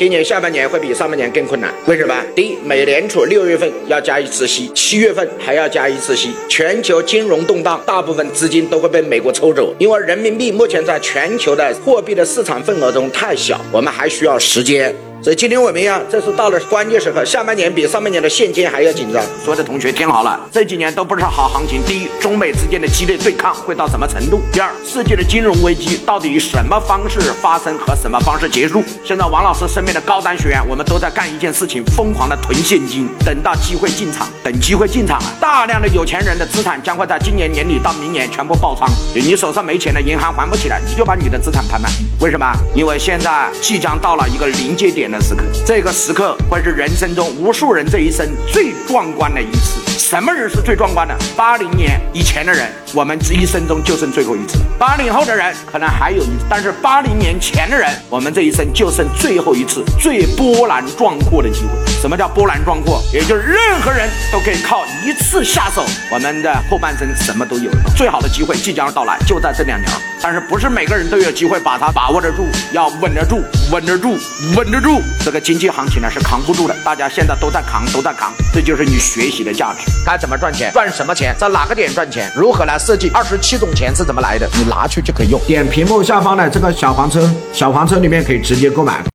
今年下半年会比上半年更困难，为什么？第一，美联储六月份要加一次息，七月份还要加一次息，全球金融动荡，大部分资金都会被美国抽走，因为人民币目前在全球的货币的市场份额中太小，我们还需要时间。所以今天我们要，这是到了关键时刻，下半年比上半年的现金还要紧张。所有的同学听好了，这几年都不是好行情。第一，中美之间的激烈对抗会到什么程度？第二，世界的金融危机到底以什么方式发生和什么方式结束？现在王老师身边的高端学员，我们都在干一件事情，疯狂的囤现金，等到机会进场，等机会进场了，大量的有钱人的资产将会在今年年底到明年全部爆仓。你手上没钱了，银行还不起来，你就把你的资产拍卖。为什么？因为现在即将到了一个临界点。的时刻，这个时刻会是人生中无数人这一生最壮观的一次。什么人是最壮观的？八零年以前的人，我们这一生中就剩最后一次；八零后的人可能还有一次，但是八零年前的人，我们这一生就剩最后一次最波澜壮阔的机会。什么叫波澜壮阔？也就是任何人都可以靠一次下手，我们的后半生什么都有。最好的机会即将到来，就在这两年。但是不是每个人都有机会把它把握得住，要稳得住，稳得住，稳得住。这个经济行情呢是扛不住的，大家现在都在扛，都在扛，这就是你学习的价值。该怎么赚钱？赚什么钱？在哪个点赚钱？如何来设计？二十七种钱是怎么来的？你拿去就可以用。点屏幕下方的这个小黄车，小黄车里面可以直接购买。